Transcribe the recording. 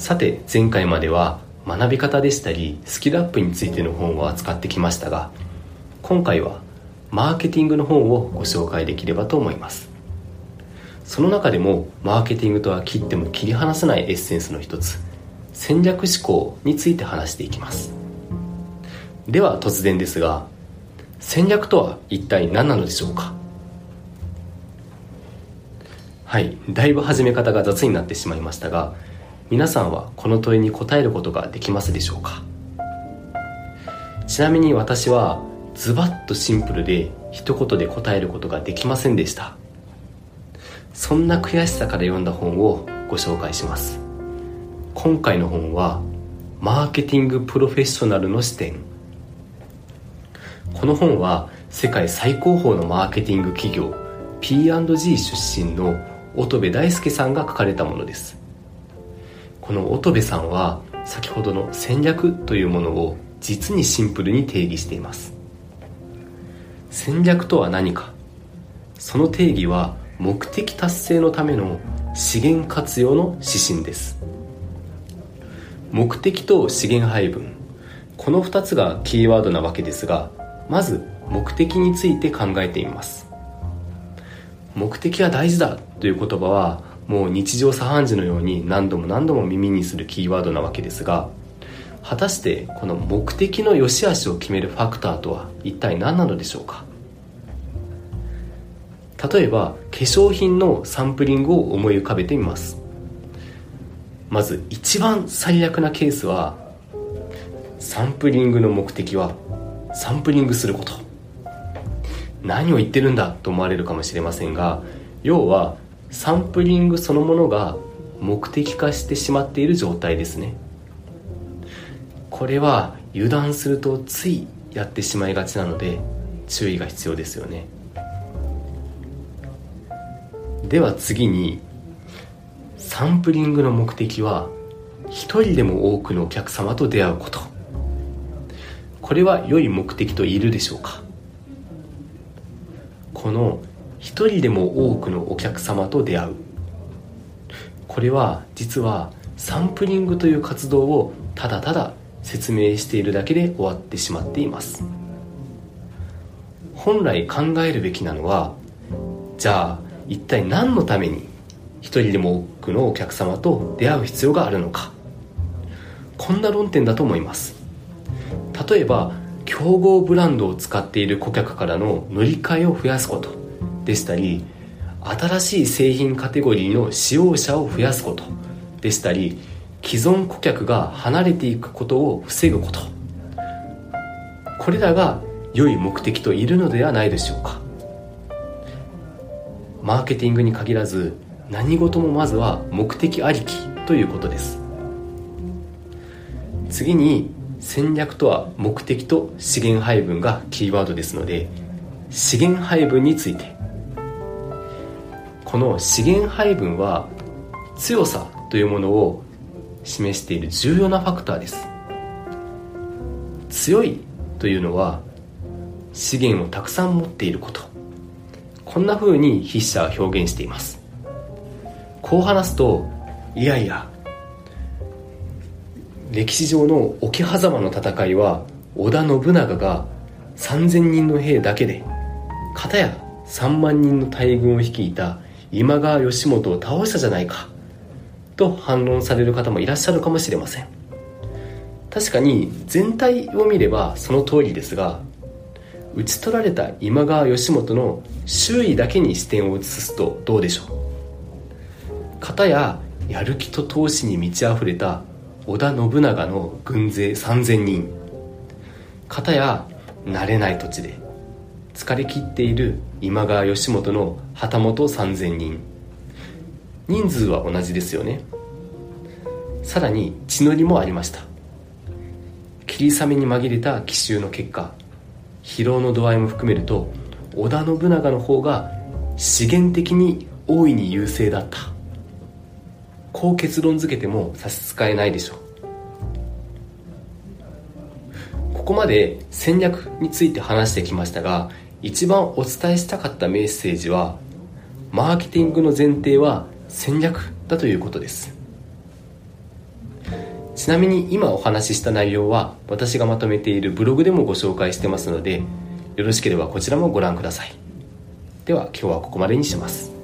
さて前回までは学び方でしたりスキルアップについての本を扱ってきましたが今回はマーケティングの本をご紹介できればと思います。その中でもマーケティングとは切っても切り離せないエッセンスの一つ戦略思考について話していきます。では突然ですが戦略とは一体何なのでしょうか？はいだいぶ始め方が雑になってしまいましたが皆さんはこの問いに答えることができますでしょうか？ちなみに私はズバッとシンプルで一言で答えることができませんでした。そんな悔しさから読んだ本をご紹介します。今回の本はマーケティングプロフェッショナルの視点。この本は世界最高峰のマーケティング企業 P&G 出身の乙部大輔さんが書かれたものです。この乙部さんは先ほどの戦略というものを実にシンプルに定義しています。戦略とは何か？その定義は目的達成のための資源活用の指針です。目的と資源配分。この2つがキーワードなわけですがまず目的について考えてみます。目的は大事だという言葉はもう日常茶飯事のように何度も何度も耳にするキーワードなわけですが果たしてこの目的の良し悪しを決めるファクターとは一体何なのでしょうか？例えば化粧品のサンプリングを思い浮かべてみます。まず一番最悪なケースはサンプリングの目的はサンプリングすること。何を言ってるんだと思われるかもしれませんが要はサンプリングそのものが目的化してしまっている状態ですね。これは油断するとついやってしまいがちなので注意が必要ですよね。では次にサンプリングの目的は一人でも多くのお客様と出会うこと。これは良い目的と言えるでしょうか。この一人でも多くのお客様と出会う。これは実はサンプリングという活動をただただ説明しているだけで終わってしまっています。本来考えるべきなのはじゃあ一体何のために一人でも多くのお客様と出会う必要があるのか。こんな論点だと思います。例えば競合ブランドを使っている顧客からの乗り換えを増やすこと。でしたり新しい製品カテゴリーの使用者を増やすことでしたり既存顧客が離れていくことを防ぐこと。これらが良い目的といるのではないでしょうか。マーケティングに限らず何事もまずは目的ありきということです。次に戦略とは目的と資源配分がキーワードですので資源配分についてこの資源配分は強さというものを示している重要なファクターです。強いというのは資源をたくさん持っていること。こんな風に筆者は表現しています。こう話すといやいや歴史上の桶狭間の戦いは織田信長が3000人の兵だけで片や3万人の大軍を率いた今川義元を倒したじゃないかと反論される方もいらっしゃるかもしれません。確かに全体を見ればその通りですが討ち取られた今川義元の周囲だけに視点を移すとどうでしょう。片ややる気と闘志に満ち溢れた織田信長の軍勢3000人。片や慣れない土地で疲れ切っている今川義元の旗本3000人。人数は同じですよね。さらに血のりもありました。霧雨に紛れた奇襲の結果疲労の度合いも含めると織田信長の方が資源的に大いに優勢だった。こう結論付けても差し支えないでしょう。ここまで戦略について話してきましたが一番お伝えしたかったメッセージはマーケティングの前提は戦略だということです。ちなみに今お話しした内容は私がまとめているブログでもご紹介してますのでよろしければこちらもご覧ください。では今日はここまでにします。